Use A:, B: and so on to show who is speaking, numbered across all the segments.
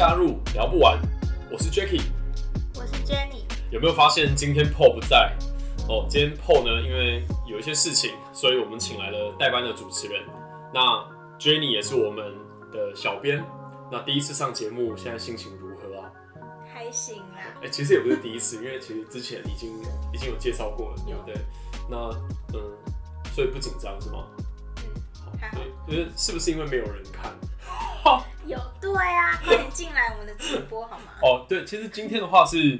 A: 加入聊不完。我是 Jacky，
B: 我是 Jenny。
A: 有没有发现今天 Paul 不在？哦，今天 Paul 呢，因为有一些事情，所以我们请来了代班的主持人。那 Jenny 也是我们的小编。那第一次上节目，现在心情如何啊？
B: 开心啦。
A: 哎、其实也不是第一次，因为其实之前已经已经有介绍过了，对不对？那嗯，所以不紧张是吗？
B: 嗯，
A: 好对，就是是不是因为没有人看？
B: 有对啊，快点进来我们的直播好吗？
A: 哦，对，其实今天的话是，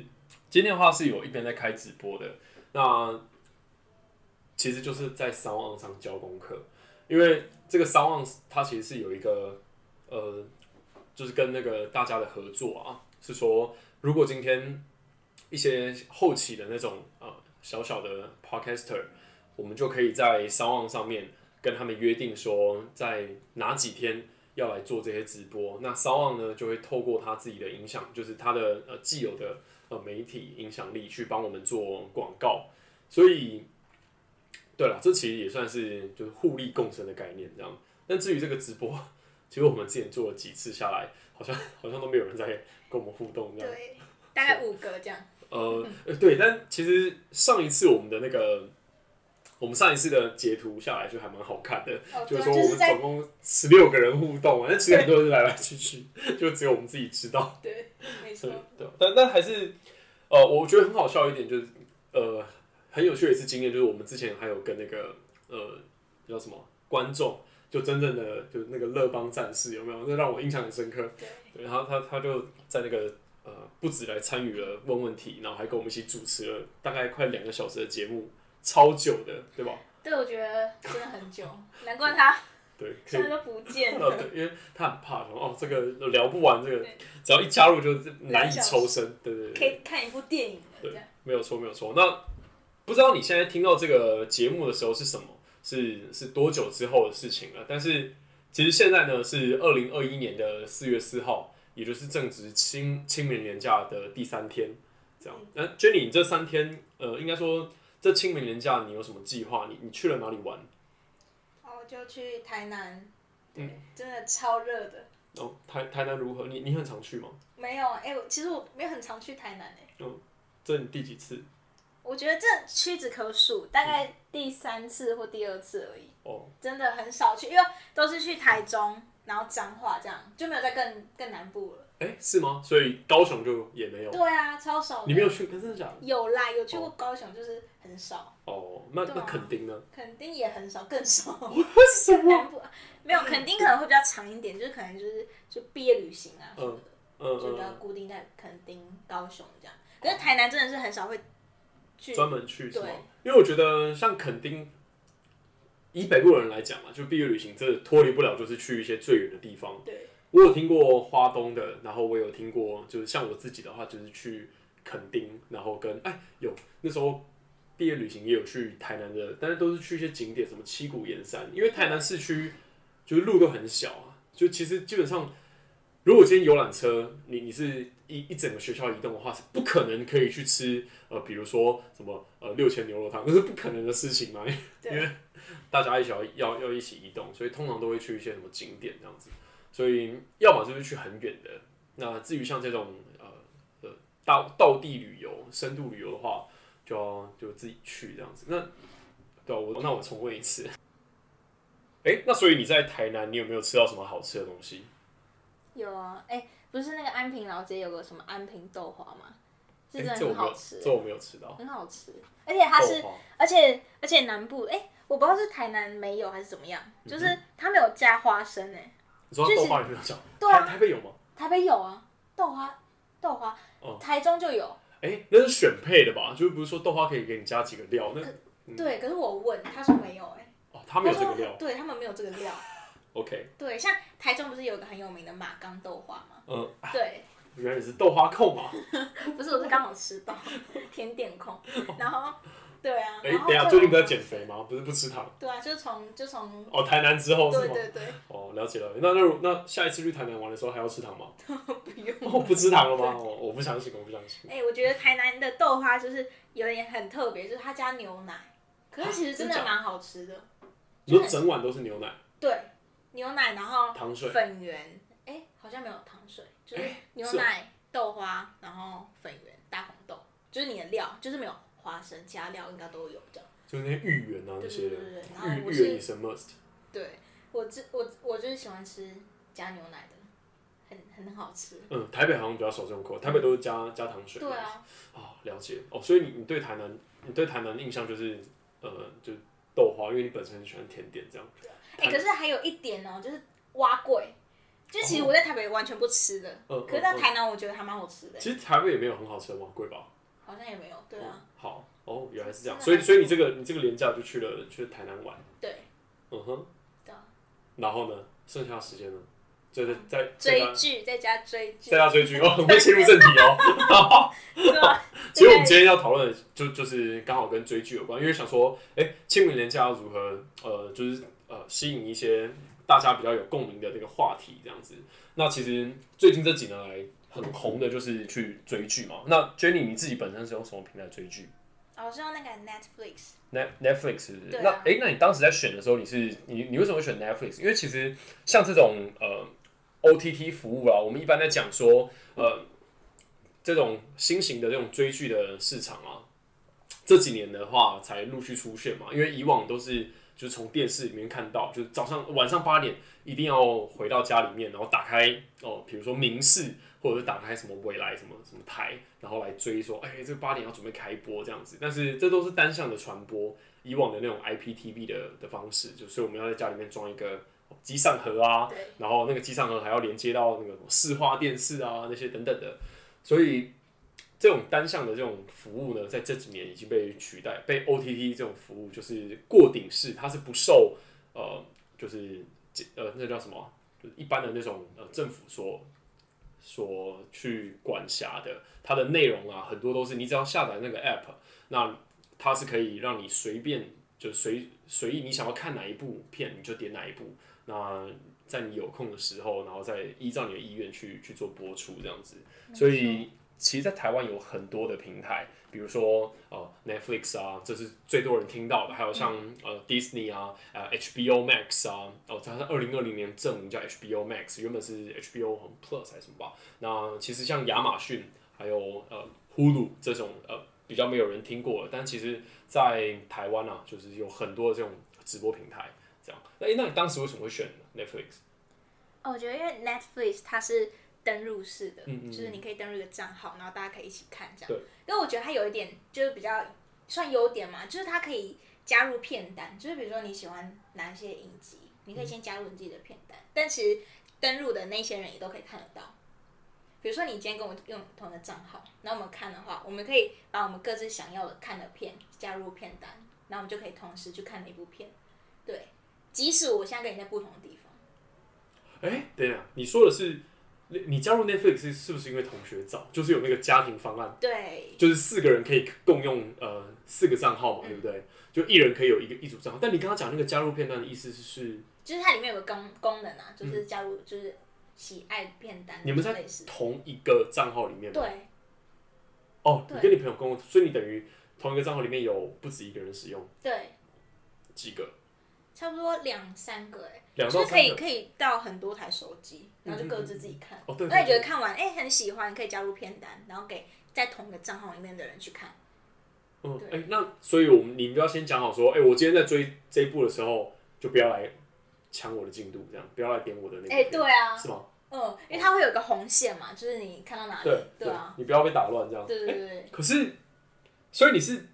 A: 今天的话是有一边在开直播的，那其实就是在 s o u n 上教功课，因为这个 s o u n 它其实是有一个呃，就是跟那个大家的合作啊，是说如果今天一些后期的那种呃小小的 podcaster，我们就可以在 s o u n 上面跟他们约定说，在哪几天。要来做这些直播，那骚望呢就会透过他自己的影响，就是他的呃既有的呃媒体影响力去帮我们做广告，所以对了，这其实也算是就是互利共生的概念这样。但至于这个直播，其实我们之前做了几次下来，好像好像都没有人在 跟我们互动这样。
B: 对，大概五个这样。
A: 呃，呃对，但其实上一次我们的那个，我们上一次的截图下来就还蛮好看的，
B: 哦，
A: 就是说我们总共十六个人互动，但其实很多人是来来去去，就只有我们自己知道。
B: 对，没错
A: 对。但但还是，呃，我觉得很好笑一点就是，呃，很有趣的一次经验，就是我们之前还有跟那个呃叫什么观众，就真正的就是那个乐邦战士有没有？那让我印象很深刻。然后他他就在那个呃不止来参与了问问题，然后还跟我们一起主持了大概快两个小时的节目，超久的，对吧？
B: 对，我觉得真的很久，难怪他
A: 对，可以
B: 现在都不见
A: 呃，
B: 了。
A: 对，因为他很怕，说哦，这个聊不完，这个只要一加入就难以抽身，对对对
B: 可以看一部电影了，这
A: 对。，没有错，没有错。那不知道你现在听到这个节目的时候是什么？是是多久之后的事情了？但是其实现在呢是二零二一年的四月四号，也就是正值清清明年假的第三天，这样。那 Jenny，你这三天，呃，应该说这清明年假你有什么计划？你你去了哪里玩？
B: 哦，就去台南，
A: 嗯
B: 对，真的超热的。
A: 哦，台台南如何？你你很常去吗？
B: 没有，哎、我其实我没有很常去台南诶、
A: 这你第几次？
B: 我觉得这屈指可数，大概第三次或第二次而已。
A: 哦，
B: 真的很少去，因为都是去台中，然后彰化这样，就没有再更更南部了。
A: 哎、是吗？所以高雄就也没有，
B: 对啊，超少。
A: 你没有去？真的假的？
B: 有啦，有去过高雄，就是很少，
A: 哦，那那
B: 对啊
A: 垦丁呢？
B: 垦丁也很少，更少。
A: 为什么？
B: 没 有，垦丁可能会比较长一点，就是可能就是就毕业旅行啊什么的，
A: 嗯
B: 就比较
A: 嗯，
B: 固定在垦丁、高雄这样。可是台南真的是很少会去，
A: 专门去
B: 对？
A: 因为我觉得像垦丁，以北部人来讲嘛，就毕业旅行，这脱离不了就是去一些最远的地方。
B: 对
A: 我有听过花东的，然后我有听过，就是像我自己的话，就是去垦丁，然后跟哎有那时候毕业旅行也有去台南的，但是都是去一些景点，什么七股岩山，因为台南市区就是路都很小啊，就其实基本上，如果今天游览车你你是一一整个学校移动的话，是不可能可以去吃呃，比如说什么呃六千牛肉汤，那是不可能的事情嘛，因为 大家一起要要要一起移动，所以通常都会去一些什么景点这样子。所以要么就是去很远的。那至于像这种呃呃道道地旅游、深度旅游的话，就要就自己去这样子。那对啊、我那我重问一次。哎、那所以你在台南，你有没有吃到什么好吃的东西？
B: 有啊，哎、不是那个安平老街有个什么安平豆花吗？是
A: 哎、
B: 真的很好吃、
A: 这我没有吃到。
B: 很好吃，而且它是而且而且南部哎、我不知道是台南没有还是怎么样，
A: 嗯
B: 就是它没有加花生哎、
A: 你说
B: 就是
A: 豆花你没有讲？
B: 对啊
A: 台台北有吗？
B: 台北有啊，豆花豆花，
A: 哦
B: 台中就有，
A: 哎、那是选配的吧？就是不是说豆花可以给你加几个料？那嗯
B: 对，可是我问他说没有哎、
A: 哦，他没有这个料。
B: 对他们没有这个料，
A: OK，
B: 对，像台中不是有个很有名的马冈豆花吗？
A: 嗯，
B: 对，
A: 原来你是豆花控嘛？
B: 不是我是刚好吃到甜点控，然后对啊，
A: 哎、
B: 然后
A: 等下，最近不是在减肥吗？不是不吃糖？
B: 对啊，就从就从
A: 哦，台南之后是吗？
B: 对对对，
A: 哦，了解了。那那那下一次去台南玩的时候还要吃糖吗？
B: 不用。
A: 哦，不吃糖了吗？我，我不相信，我不相信。
B: 哎、我觉得台南的豆花就是有点很特别，就是它加牛奶，可是其实真的蛮好吃的。
A: 你说整碗都是牛奶？
B: 对，牛奶，然后
A: 糖水
B: 粉圆，哎、好像没有糖水，就是牛奶、豆花，然后粉圆、大红豆，就是你的料，就是没有花生，其他料应该都有这样。
A: 就是那些芋圆啊那些芋圆也是 must。
B: 对我只我我就是喜欢吃加牛奶的，很很好吃。
A: 嗯，台北好像比较少这种口味，台北都是加加糖水。
B: 对啊，
A: 啊，了解哦，所以你你对台南，你对台南的印象就是呃，就豆花，因为你本身很喜欢甜点这样。
B: 哎、可是还有一点哦，就是蛙桂，就其实我在台北完全不吃的，
A: 嗯
B: 可是在台南我觉得还蛮好吃的，
A: 其实台北也没有很好吃的蛙桂吧？
B: 好像也没有。对啊，
A: 好哦，原来是这样，所以所以你这个你这个廉价就去了去了台南玩，
B: 对，
A: 嗯哼，
B: 对啊。
A: 然后呢，剩下的时间呢，就在在
B: 追剧在家追剧。
A: 在，家追剧哦，很会切入正题哦。
B: 对啊，
A: 其实我们今天要讨论的就就是刚好跟追剧有关，因为想说，哎、清明年假要如何呃，就是呃吸引一些大家比较有共鸣的这个话题这样子。那其实最近这几年来很红的就是去追剧嘛。那 Jenny 你自己本身是用什么平台追剧
B: 哦我是用那个 Netflix
A: 是不是？
B: 啊
A: 那哎、诶那你当时在选的时候，你是你你为什么会选 Netflix？因为其实像这种呃 OTT 服务啊，我们一般在讲说呃这种新型的这种追剧的市场啊，这几年的话才陆续出现嘛，因为以往都是就是从电视里面看到，就是早上晚上八点一定要回到家里面，然后打开哦，比如说明视或者是打开什么未来什么什么台，然后来追说，哎，这个八点要准备开播这样子，但是这都是单向的传播，以往的那种 IPTV 的的方式，就所以我们要在家里面装一个机上盒啊，然后那个机上盒还要连接到那个视化电视啊那些等等的，所以这种单向的这种服务呢，在这几年已经被取代，被 OTT 这种服务就是过顶式，它是不受呃就是呃那叫什么？啊，就是一般的那种呃政府所所去管辖的，它的内容啊很多都是你只要下载那个 app，那它是可以让你随便就随随意你想要看哪一部片你就点哪一部，那在你有空的时候，然后再依照你的意愿去去做播出这样子。所以其实，在台湾有很多的平台，比如说呃 Netflix 啊，这是最多人听到的，还有像、呃 Disney 啊，呃 HBO Max 啊，哦，它是二零二零年正名叫 HBO Max，原本是 HBO Plus 还是什么吧。那其实像亚马逊还有呃 Hulu 这种呃比较没有人听过的，但其实在台湾啊，就是有很多这种直播平台这样。那、诶那你当时为什么会选 Netflix？
B: 哦，我觉得因为 Netflix 它是登录式的，
A: 嗯嗯嗯
B: 就是你可以登录一个账号，然后大家可以一起看这样。
A: 对。
B: 因为我觉得它有一点就是比较算优点嘛，就是它可以加入片单，就是比如说你喜欢哪一些影集，你可以先加入你自己的片单，但其实登录的那些人也都可以看得到。比如说你今天跟我用同一个账号，然后我们看的话，我们可以把我们各自想要的看的片加入片单，然后我们就可以同时去看那部片。对，即使我现在跟你在不同的地方。
A: 哎、等一下，你说的是你你加入 Netflix 是是不是因为同学找，就是有那个家庭方案，
B: 对，
A: 就是四个人可以共用呃四个账号嘛，
B: 嗯
A: 对不对？就一人可以有一个一组账号。但你刚刚讲那个加入片段的意思是是
B: 就是它里面有个功功能啊，就是加入就是喜爱片单，
A: 嗯你们在。同一个账号里面吗？
B: 对
A: 哦，你跟你朋友共用，所以你等于同一个账号里面有不止一个人使用，
B: 对，
A: 几个？
B: 差不多两三个哎、
A: 两
B: 就是可以。可以到很多台手机，然后就各自自己看。
A: 哦，对
B: 那你觉得看完哎、很喜欢，可以加入片单，然后给在同一个账号里面的人去看。
A: 嗯，
B: 对
A: 哎、那所以我们你们就要先讲好说，哎、我今天在追这一部的时候，就不要来抢我的进度，这样不要来点我的那个
B: 哎、
A: 片，
B: 对啊，
A: 是吗？
B: 嗯，因为它会有一个红线嘛，就是你看到哪里，
A: 对
B: 对啊，
A: 你不要被打乱这样。
B: 对对对对
A: 可是，所以你是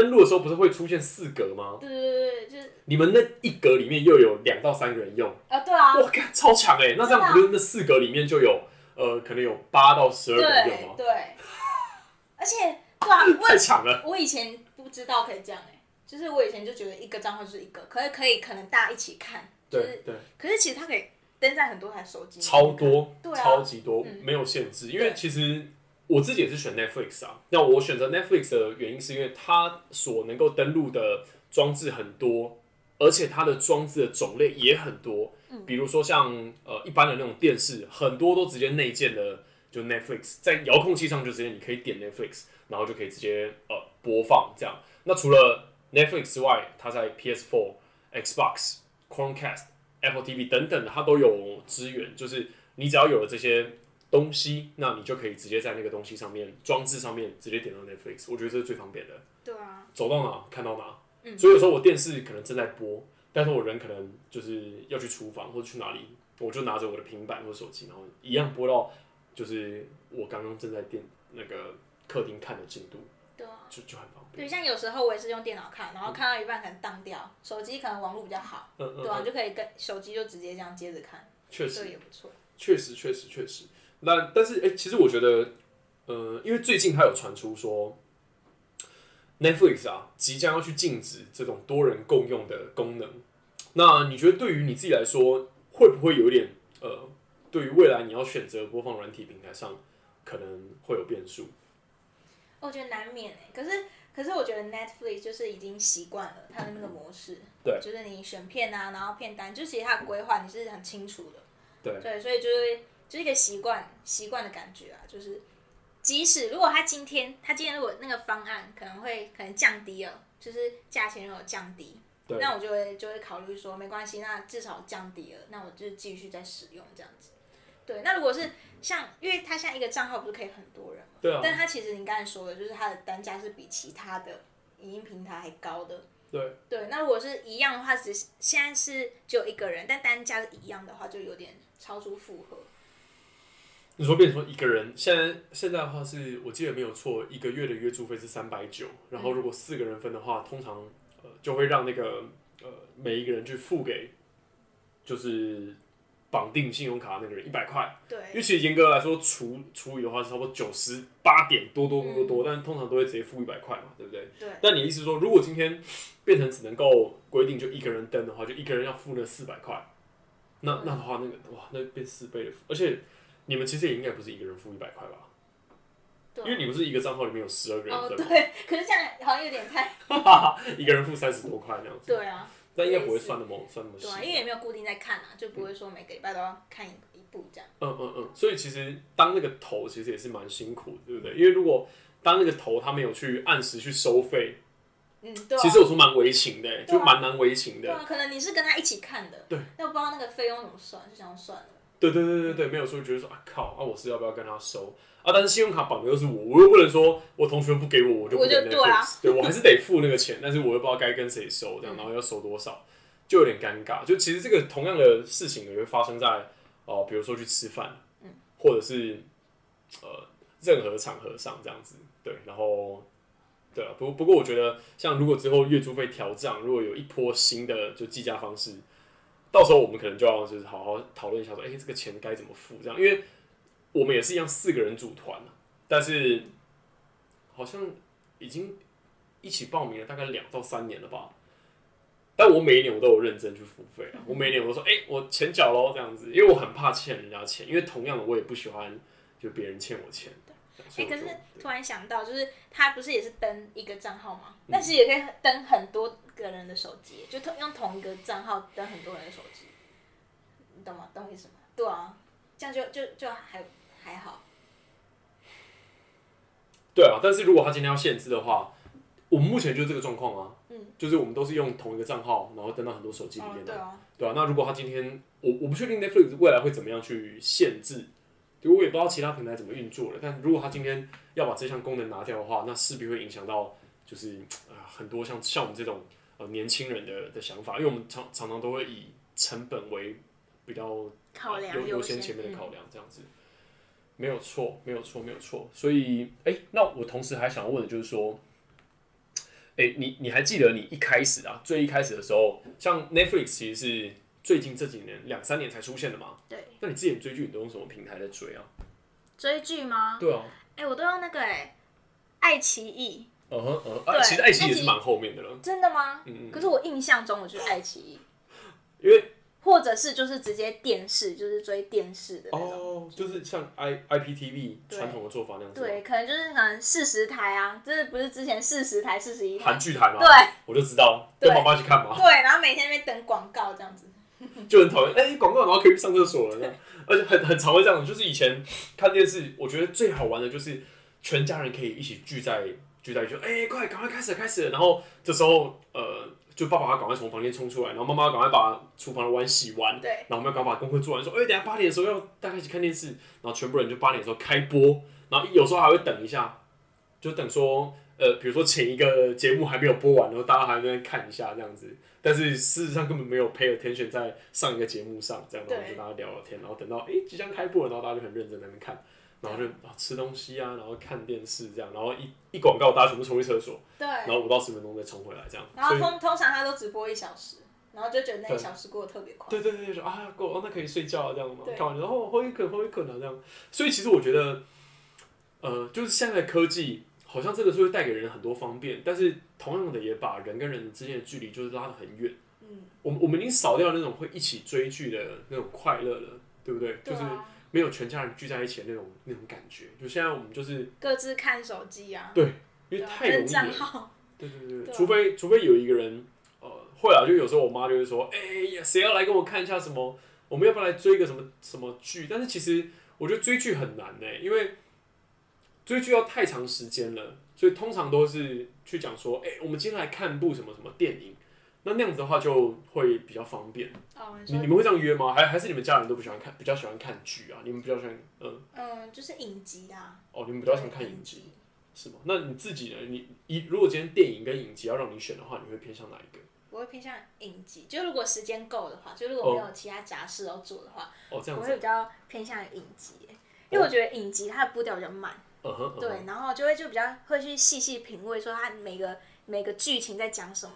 A: 登录的时候不是会出现四格吗？
B: 对对对对，就是
A: 你们那一格里面又有两到三个人用，
B: 啊，对啊，
A: 哇，看超强哎！那这样不就那四格里面就有呃，可能有八到十二个人用吗？
B: 对对，而且对啊，
A: 太强了！
B: 我以前不知道可以这样哎、就是我以前就觉得一个账号就是一个，可是可以可能大家一起看，就是
A: 对对，
B: 可是其实它可以登在很多台手机，
A: 超，多，
B: 对啊
A: 超级多，
B: 嗯
A: 没有限制。因为其实我自己也是选 Netflix 啊。那我选择 Netflix 的原因是因为它所能够登录的装置很多，而且它的装置的种类也很多。
B: 嗯
A: 比如说像呃一般的那种电视，很多都直接内建的，就 Netflix 在遥控器上就直接你可以点 Netflix，然后就可以直接呃播放这样。那除了 Netflix 之外，它在 PS4、Xbox、Chromecast Apple TV 等等，它都有支援。就是你只要有了这些东西，那你就可以直接在那个东西上面装置上面直接点到 Netflix。我觉得这是最方便的，
B: 对啊，
A: 走到哪看到哪。
B: 嗯
A: 所以有时候我电视可能正在播，但是我人可能就是要去厨房或者去哪里，我就拿着我的平板或手机，然后一样播到就是我刚刚正在电那个客厅看的进度，
B: 对啊。
A: 就就很方便。
B: 对，像有时候我也是用电脑看，然后看到一半可能当掉，手机可能网络比较好，
A: 嗯嗯
B: 对啊，就可以跟手机就直接这样接着看，
A: 确实
B: 这个也不错。
A: 确实，确实，确实。那但是，哎、其实我觉得，呃，因为最近它有传出说，Netflix 啊，即将要去禁止这种多人共用的功能。那你觉得对于你自己来说，会不会有一点呃，对于未来你要选择播放软体平台上，可能会有变数？
B: 我觉得难免哎、可是可是我觉得 Netflix 就是已经习惯了它的那个模式，
A: 对
B: 就是你选片啊，然后片单，就其实它的规划你是很清楚的，
A: 对
B: 对，所以就是就是一个习惯习惯的感觉啊，就是即使如果他今天他今天如果那个方案可能会可能降低了，就是价钱如果降低，那我就会就会考虑说没关系，那至少降低了，那我就继续再使用这样子。对，那如果是像，因为它现在一个账号不是可以很多人嘛，
A: 对啊，
B: 但它其实你刚才说的，就是它的单价是比其他的影音平台还高的。
A: 对
B: 对，那如果是一样的话，只是现在是只有一个人，但单价是一样的话，就有点超出负荷。
A: 你说变成说一个人，现在现在的话是我记得没有错，一个月的月租费是三百九，然后如果四个人分的话，通常呃就会让那个呃每一个人去付给就是绑定信用卡那个人一百块，对。因
B: 对，
A: 为其实严格来说除除以的话是差不多九十八点多多多多多，但通常都会直接付一百块嘛，对不对？
B: 对，
A: 但你意思说，如果今天变成只能够规定就一个人登的话，就一个人要付那四百块，那那的话，那个哇，那变四倍的，而且你们其实也应该不是一个人付一百块吧？
B: 对
A: 因为你们是一个账号里面有十二个人
B: 哦，
A: 登，
B: 对，可是这样好像有点太，
A: 一个人付三十多块那样子，
B: 对啊，
A: 但应该不会算那么算那么细
B: 对。啊，因为也没有固定在看啊，就不会说每个礼拜都要看一一部这样。
A: 嗯嗯嗯，所以其实当那个头其实也是蛮辛苦的，对不对？因为如果当那个头他没有去按时去收费，
B: 嗯，对啊。
A: 其实我说蛮为情的，就蛮难为情的。
B: 对啊，可能你是跟他一起看的，
A: 对，
B: 那我不知道那个费用怎么算，就想算了。
A: 对对对对对，没有说觉得说啊靠啊，我是要不要跟他收啊？但是信用卡绑的又是我，我又不能说我同学不给我，我就不给
B: 我就对啊
A: Netflix，对我还是得付那个钱，但是我又不知道该跟谁收，这样然后要收多少，就有点尴尬。就其实这个同样的事情也会发生在哦、比如说去吃饭，或者是呃任何场合上这样子，对，然后。对啊，不不过我觉得，像如果之后月租费调涨，如果有一波新的就计价方式，到时候我们可能就要就是好好讨论一下说，哎、这个钱该怎么付这样，因为我们也是一样四个人组团但是好像已经一起报名了大概两到三年了吧。但我每一年我都有认真去付费啊，我每一年我都说，哎、我钱缴喽这样子，因为我很怕欠人家钱，因为同样的我也不喜欢就别人欠我钱。所
B: 哎、可
A: 是
B: 突然想到，就是他不是也是登一个账号吗？
A: 嗯
B: 但是也可以登很多个人的手机，就同用同一个账号登很多人的手机，你懂吗？懂我意思吗？对啊，这样就就就还还好。
A: 对啊，但是如果他今天要限制的话，我们目前就是这个状况啊，
B: 嗯，
A: 就是我们都是用同一个账号，然后登到很多手机里
B: 哦
A: 面，的、
B: 对啊，
A: 对啊，那如果他今天，我我不确定 Netflix 未来会怎么样去限制，就我也不知道其他平台怎么运作了。但如果他今天要把这项功能拿掉的话，那势必会影响到就是呃很多像像我们这种呃年轻人的的想法，因为我们常常常都会以成本为比较
B: 考量
A: 优优
B: 先
A: 先前面的
B: 嗯
A: 考量，这样子。没有错，没有错，没有错。所以，哎、那我同时还想问的就是说，哎、你你还记得你一开始啊，最一开始的时候，像 Netflix 其实是最近这几年两三年才出现的嘛？
B: 对，
A: 那你之前追剧你都用什么平台在追啊？
B: 追剧吗？
A: 对啊，
B: 哎、我都用那个哎、爱奇艺，
A: 嗯哼嗯其实爱奇艺也是蛮后面的了，
B: 真的吗？
A: 嗯
B: 可是我印象中我就是爱奇艺，
A: 因为
B: 或者是就是直接电视，就是追电视的那种。
A: 哦，就是像 i IPTV
B: 对。
A: 传统的做法那样子，
B: 对，可能就是可能四十台啊，就是不是之前四十台、四十一台。
A: 韩，剧台嘛，
B: 对。
A: 我就知道，
B: 对。
A: 跟妈妈去看嘛，
B: 对，然后每天在那边等广告这样子。
A: 就很讨厌，哎、广告，然后可以去上厕所了，这样，而且很很常会这样，就是以前看电视，我觉得最好玩的就是全家人可以一起聚在聚在一起，哎、快赶快开始了开始，然后这时候呃就爸爸要赶快从房间冲出来，然后妈妈要赶快把厨房的碗洗完，
B: 对，
A: 然后我们要赶快把功课做完，说，哎、等下八点的时候要大家一起看电视，然后全部人就八点的时候开播，然后有时候还会等一下，就等说，呃，比如说前一个节目还没有播完，然后大家还在那边看一下这样子，但是事实上根本没有 pay attention 在上一个节目上，这样，然后
B: 对
A: 就大家聊聊天，然后等到哎、即将开播了，然后大家就很认真在那边看。然后就啊吃东西啊，然后看电视这样，然后一一广告，大家全部冲去厕所，
B: 对，
A: 然后五到十分钟再冲回来这样。
B: 然后通通常他都只播一小时，然后就觉得那一小时过得特别快。
A: 对对对对，说啊够哦，那可以睡觉啊这样嘛，看完然后喝一口喝一口啊这样。所以其实我觉得，呃，就是现在的科技好像这个是会带给人很多方便，但是同样的也把人跟人之间的距离就是拉得很远。
B: 嗯，
A: 我们我们已经少掉那种会一起追剧的那种快乐了，对不对？就是没有全家人聚在一起的那种那种感觉。就现在我们就是
B: 各自看手机啊，对
A: 因为太容易了。对对对，除非除非有一个人，呃，会啊，就有时候我妈就会说，哎、呀，谁要来跟我看一下什么？我们要不要来追一个什么什么剧？但是其实我觉得追剧很难呢、因为追剧要太长时间了，所以通常都是去讲说，哎、我们今天来看部什么什么电影。那那样子的话就会比较方便。
B: 哦，你
A: 你你们会这样约吗？还还是你们家人都不喜欢看，比较喜欢看剧啊？你们比较喜欢，嗯，
B: 嗯，就是影集啊，
A: 哦，你们比较喜欢看影集，是吗？那你自己呢？你一如果今天电影跟影集要让你选的话，你会偏向哪一个？
B: 我会偏向影集，就如果时间够的话，就如果没有其他杂事要做的话，
A: 哦，这样子，
B: 我会比较偏向影集，因为我觉得影集它的步调比较慢，对，然后就会就比较会去细细品味，说它每个每个剧情在讲什么，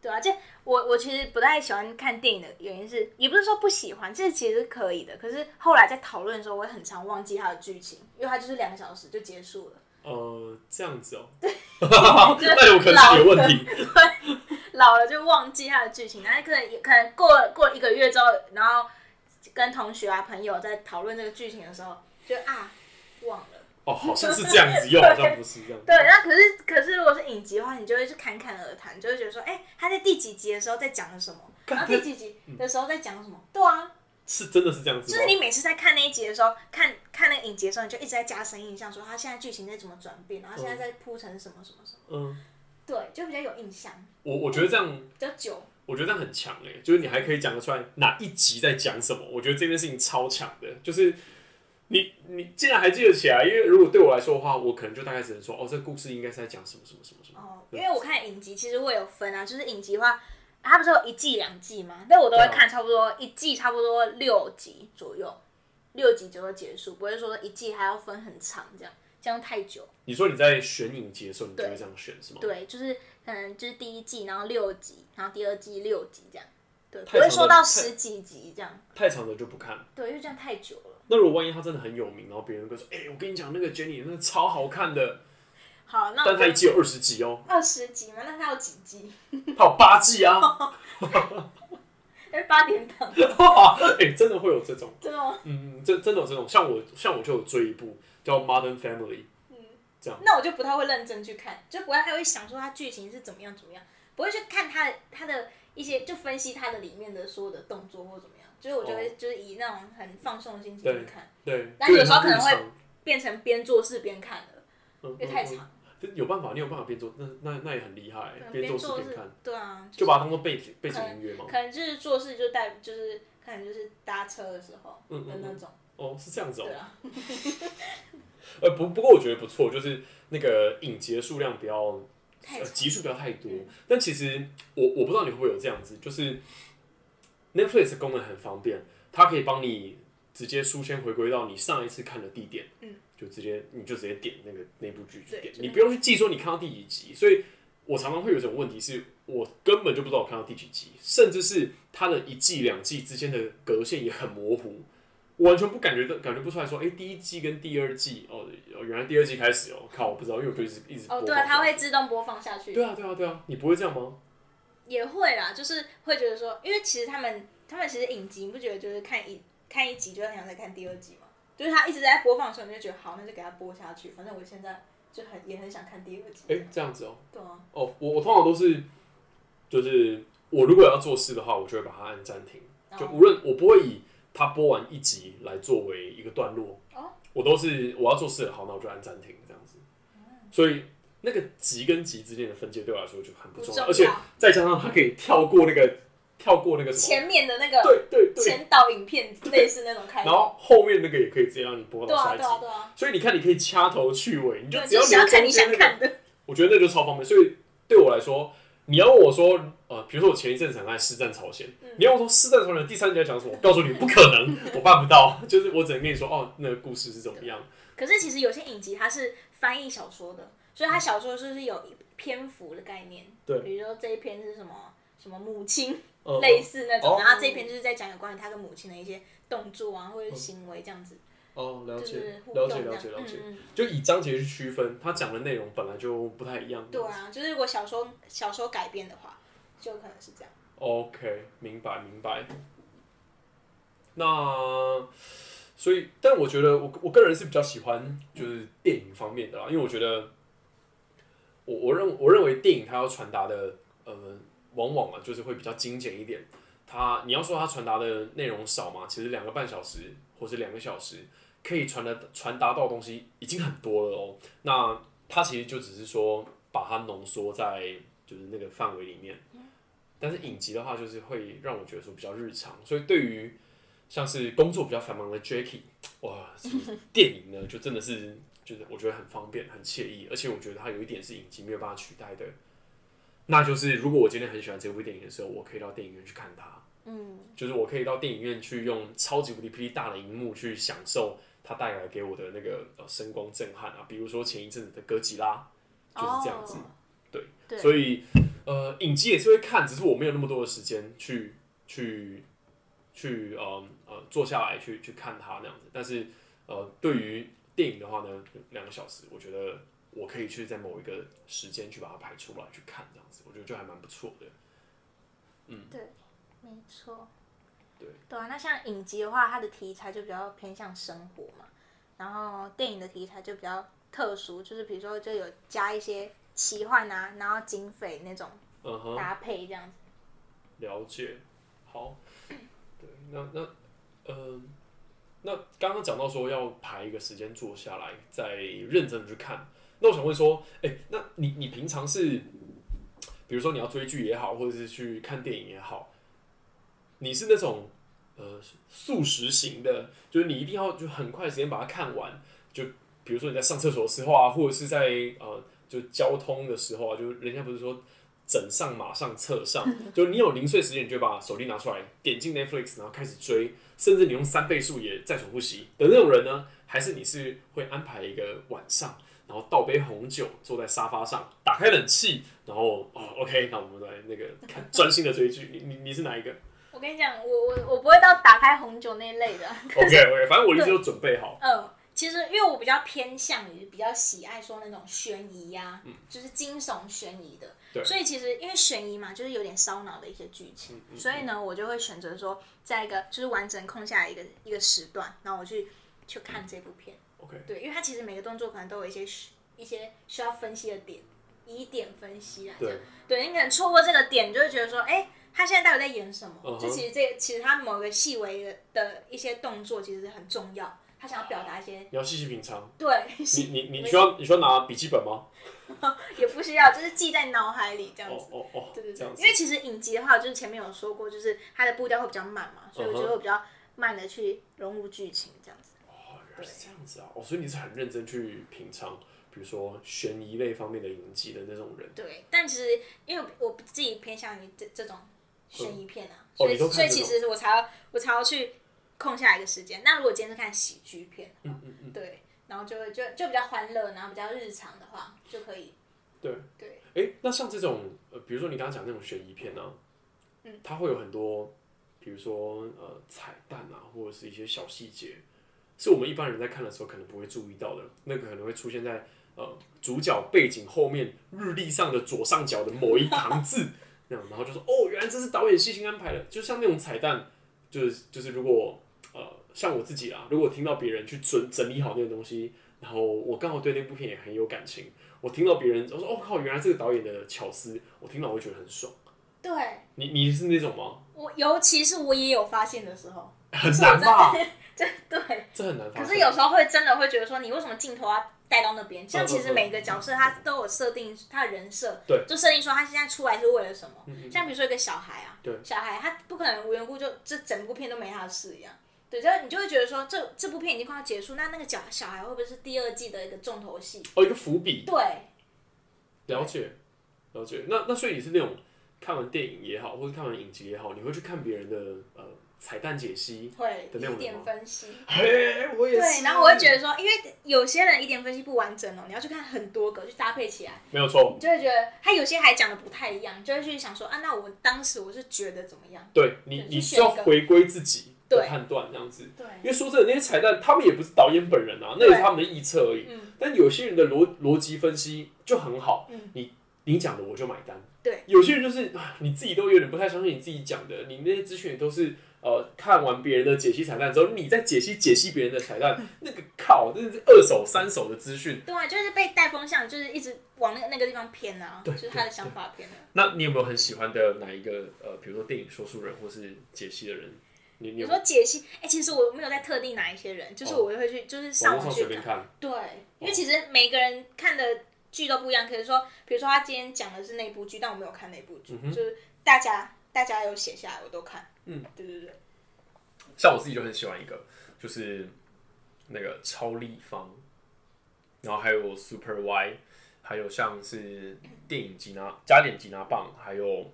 B: 对啊，这我我其实不太喜欢看电影的原因是，也不是说不喜欢，这其实是可以的，可是后来在讨论的时候，我也很常忘记它的剧情，因为它就是两个小时就结束了。
A: 呃，这样子哦、对那有可能是有问题。
B: 对老了就忘记它的剧情，然后可能也可能过了过了一个月之后，然后跟同学啊朋友在讨论这个剧情的时候，就啊忘了。
A: 哦，好像是这样子，又 好像不是这样。
B: 对，那可是可是如果是影集的话，你就会去侃侃而谈，就会觉得说，哎、他在第几集的时候在讲了什么，然后第几集的时候在讲什么。对啊，
A: 是真的是这样子？
B: 就是你每次在看那一集的时候，看看那个影集的时候，你就一直在加深印象，说他现在剧情在怎么转变，然后现在在铺成什么什么什么。
A: 嗯，
B: 对，就比较有印象，
A: 我我觉得这样，
B: 比较久。
A: 我觉得这样很强哎，就是你还可以讲得出来哪一集在讲什么。我觉得这件事情超强的，就是你你竟然还记得起来，因为如果对我来说的话，我可能就大概只能说，哦，这个故事应该是在讲什么什么什么什么。
B: 哦，因为我看影集，其实我有分啊，就是影集的话，它不是有一季两季嘛，那我都会看差不多一季差不多六集左右，六集就会结束，不会说一季还要分很长这样，这样太久。
A: 你说你在选影集的时候，你就会这样选是吗？
B: 对，就是可能就是第一季，然后六集，然后第二季六集这样，对，不会说到十几集这样，
A: 太长的就不看了。
B: 对，因为这样太久了。
A: 那如果万一他真的很有名，然后别人跟说，哎、我跟你讲那个 Jenny 那个超好看的，
B: 好，那
A: 但他一季有二十集哦、
B: 二十集吗，那他有几季？
A: 他有八季啊，
B: 八点档，
A: 哎、真的会有这种，
B: 真的吗？
A: 嗯，真真的有这种，像我像我就有追一部叫《Modern Family》，嗯。
B: 这样那我就不太会认真去看，就不太会想说它剧情是怎么样怎么样，不会去看它的它的一些就分析它的里面的所有的动作或怎么样，就是我就会就是以那种很放松的心情去看，
A: 对，
B: 但有时候可能会变成边做事边看的，
A: 嗯
B: 因为太长，
A: 嗯有办法，你有办法边做，那那那也很厉害边
B: 边做事
A: 边看，，
B: 对啊，
A: 就把它当做背景背景音乐嘛。
B: 可能就是做事就带就是可能就是搭车的时候
A: 嗯嗯嗯，
B: 的那种，
A: 哦，是这样子哦、
B: 对啊，
A: 呃，不不过我觉得不错，就是那个影集的数量不要集数不要太多。
B: 嗯。
A: 但其实我我不知道你会不会有这样子，就是 Netflix 功能很方便，它可以帮你直接书签回归到你上一次看的地点，
B: 嗯，
A: 就直接你就直接点那个那部剧去点，
B: 对
A: 你不用去记说你看到第几集。所以我常常会有一种问题是，我根本就不知道我看到第几集，甚至是它的一季两季之间的隔线也很模糊。我完全不感觉到，感觉不出来说，哎、第一季跟第二季，哦，哦原来第二季开始哦，靠，我不知道，因为我就一直一直
B: 哦对啊，它会自动播放下去，
A: 对啊，对啊，对啊，你不会这样吗？
B: 也会啦，就是会觉得说，因为其实他们他们其实影集，你不觉得就是看一看一集就很想再看第二集吗？就是他一直在播放的时候，你就觉得好，那就给他播下去。反正我现在就很也很想看第二集。
A: 哎、这样子哦、
B: 对啊，
A: 哦，我我通常都是，就是我如果要做事的话，我就会把它按暂停，就
B: 哦
A: 无论我不会以他播完一集来作为一个段落，
B: 哦
A: 我都是我要做事了，好，那我就按暂停这样子。所以那个集跟集之间的分界对我来说就很不重要，
B: 重要。
A: 而且再加上它可以跳过那个跳过那个
B: 前面的那个
A: 对对对，
B: 前导影片类似那种开头。
A: 然后后面那个也可以直接让你播
B: 对啊
A: 到下一集，
B: 对啊对啊，
A: 所以你看你可以掐头去尾，你就只要
B: 就想要看你
A: 留中间那个
B: 想看的，
A: 我觉得那就超方便。所以对我来说，你要我说，呃，比如说我前一阵子很爱《师战朝鲜》
B: 嗯
A: 你要我说《师战朝鲜》第三集在讲什么，我告诉你不可能，我办不到。就是我只能跟你说，哦，那个故事是怎么样。
B: 可是其实有些影集它是翻译小说的，所以它小说就是有篇幅的概念。
A: 对
B: 比如说这一篇是什么什么母亲，
A: 呃
B: 类似那种，
A: 哦
B: 然后这一篇就是在讲有关于他跟母亲的一些动作啊，或者是行为这样子，
A: 哦，了解
B: 是互
A: 了解了解了解。
B: 嗯嗯
A: 就以章节去区分，他讲的内容本来就不太一样。
B: 对啊，就是如果小说小说改编的话，就可能是这样。
A: OK，明白明白。那所以，但我觉得我我个人是比较喜欢就是电影方面的啦，因为我觉得我我认我认为电影它要传达的呃，往往啊就是会比较精简一点。它你要说它传达的内容少嘛，其实两个半小时或是两个小时可以传的传达到的东西已经很多了哦。那它其实就只是说把它浓缩在就是那个范围里面。但是影集的话，就是会让我觉得说比较日常，所以对于像是工作比较繁忙的 Jacky，哇，就是电影呢 就真的是就是我觉得很方便、很惬意，而且我觉得它有一点是影集没有办法取代的，那就是如果我今天很喜欢这部电影的时候，我可以到电影院去看它，
B: 嗯，
A: 就是我可以到电影院去用超级无敌霹雳大的荧幕去享受它带来给我的那个呃声光震撼啊，比如说前一阵子的哥吉拉就是这样子。
B: 哦
A: 对，
B: 对
A: 所以呃，影集也是会看，只是我没有那么多的时间去去去呃呃坐下来去去看它那样子。但是呃，对于电影的话呢，两个小时，我觉得我可以去在某一个时间去把它排出来去看这样子，我觉得就还蛮不错的。
B: 嗯，对没错。
A: 对
B: 对啊，那像影集的话，它的题材就比较偏向生活嘛，然后电影的题材就比较特殊，就是比如说就有加一些奇幻啊，然后警匪那种搭配这样子。
A: 了解。好，对，那那呃，那刚刚讲到说要排一个时间坐下来，再认真的去看。那我想问说，哎、那你你平常是，比如说你要追剧也好，或者是去看电影也好，你是那种呃速食型的，就是你一定要就很快时间把它看完。就比如说你在上厕所的时候啊，或者是在呃就交通的时候啊，就人家不是说枕上马上侧上，就你有零碎时间，你就把手机拿出来，点进 Netflix，然后开始追，甚至你用三倍速也在所不惜的那种人呢？还是你是会安排一个晚上，然后倒杯红酒，坐在沙发上，打开冷气，然后哦，OK，那我们来那个看专心的追剧。你你你是哪一个
B: 我跟你讲，我我我不会到打开红酒那一类的。
A: ？OK OK，反正我一直都准备好。
B: 嗯，其实因为我比较偏向于比较喜爱说那种悬疑呀、就是惊悚悬疑的。所以其实因为悬疑嘛，就是有点烧脑的一些剧情，
A: 嗯
B: 所以呢，我就会选择说，在一个就是完整空下来一个一个时段，然后我去去看这部片。
A: OK，
B: 对，因为它其实每个动作可能都有一些一些需要分析的点，以点分析来讲。
A: 对，
B: 对你可能错过这个点，你就会觉得说，哎、他现在到底在演什么
A: 嗯哼
B: 就其实这其实他某个细微的的一些动作其实很重要，他想要表达一些
A: 你要细细品尝。
B: 对，
A: 你你你需要你需要拿笔记本吗？
B: 也不需要，就是记在脑海里这样子。
A: 哦哦哦，
B: 对对对
A: 这样，子
B: 因。为其实影集的话，就是前面有说过，就是它的步调会比较慢嘛，所以我
A: 嗯哼
B: 就会比较慢的去融入剧情这样子。
A: 哦，原来是这样子啊！哦，所以你是很认真去品尝，比如说悬疑类方面的影集的那种人。
B: 对，但其实因为我自己偏向于这这种悬疑片啊，
A: 哦
B: 所以、所以其实我才要我才要去空下一个时间。那如果今天是看喜剧片
A: 嗯嗯嗯，
B: 对，然后就会就就比较欢乐，然后比较日常的话，就可以。
A: 对。
B: 对。
A: 哎，那像这种呃，比如说你刚刚讲那种悬疑片呢、
B: 嗯。
A: 它会有很多，比如说呃彩蛋啊，或者是一些小细节，是我们一般人在看的时候可能不会注意到的，那个可能会出现在呃主角背景后面日历上的左上角的某一行字，那样，然后就说哦，原来这是导演细心安排的，就像那种彩蛋，就是就是如果呃像我自己啊，如果听到别人去整整理好那个东西，然后我刚好对那部片也很有感情。我听到别人我说哦靠，原来这个导演的巧思，我听到我会觉得很爽。
B: 对
A: 你你是那种吗？
B: 我，尤其是我也有发现的时候，
A: 很难吧？
B: 这对。
A: 这很难发生。
B: 可是有时候会真的会觉得说，你为什么镜头要带到那边？像其实每个角色他都有设定他的人设，
A: 对
B: 就设定说他现在出来是为了什么。像比如说一个小孩啊，
A: 对
B: 小孩他不可能无缘无故就这整部片都没他的事一样。对，就是你就会觉得说，这这部片已经快要结束，那那个小小孩会不会是第二季的一个重头戏？
A: 哦，一个伏笔，
B: 对，
A: 了解，了解。那那所以你是那种看完电影也好，或者看完影集也好，你会去看别人的呃彩蛋解析？
B: 会
A: 的那种
B: 疑点分析。
A: 嘿，我也
B: 对，然后我会觉得说，因为有些人一点分析不完整哦，你要去看很多个去搭配起来，
A: 没有错，
B: 你就会觉得他有些还讲的不太一样，就会去想说啊，那我当时我是觉得怎么样？
A: 对你
B: 对
A: 你需要
B: 一个
A: 回归自己的
B: 对
A: 判断这样子。
B: 对，
A: 因为说真的，那些彩蛋他们也不是导演本人啊，那也是他们的臆测而已。
B: 嗯，
A: 但有些人的逻逻辑分析就很好，
B: 嗯
A: 你你讲的我就买单。
B: 对，
A: 有些人就是啊你自己都有点不太相信你自己讲的，你那些资讯也都是呃看完别人的解析彩蛋之后，你再解析解析别人的彩蛋，那个靠，真的是二手三手的资讯。
B: 对啊，就是被带风向，就是一直往那个那个地方偏啊，
A: 对
B: 就是他的想法偏了。
A: 那你有没有很喜欢的哪一个呃，比如说电影说书人或是解析的人？你你
B: 有
A: 有
B: 时候解析，哎、其实我没有在特定哪一些人，就是
A: 哦
B: 我就会去，就是上网去看。
A: 随便看？
B: 对，因为其实每个人看的剧都不一样。可是说，比如说他今天讲的是那部剧，但我没有看那部剧，
A: 嗯
B: 就是大家大家有写下来，我都看。
A: 嗯，
B: 对对对，
A: 像我自己就很喜欢一个，就是那个超立方，然后还有 Super Y，还有像是电影吉拿加点吉拿棒，还有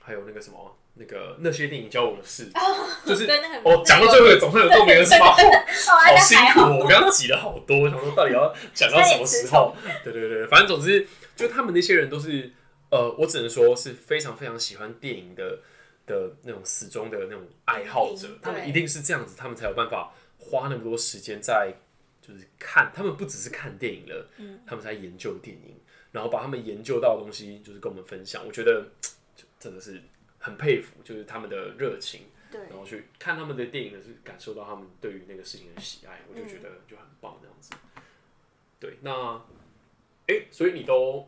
A: 还有那个什么那个那些电影教我的事，就是
B: 对那个
A: 哦讲到最后总算有共鸣了是吗？
B: 哦，
A: 好辛苦哦，我刚刚挤了好多，想说到底要讲到什么时候？对对对，反正总之，就他们那些人都是，呃，我只能说是非常非常喜欢电影的的那种死忠的那种爱好者
B: 嗯，
A: 他们一定是这样子，他们才有办法花那么多时间在就是看，他们不只是看电影了，
B: 嗯
A: 他们在研究电影，然后把他们研究到的东西就是跟我们分享，我觉得就真的是很佩服，就是他们的热情。
B: 对，
A: 然后去看他们的电影呢，是感受到他们对于那个事情的喜爱，我就觉得就很棒这样子。对，那哎、所以你都，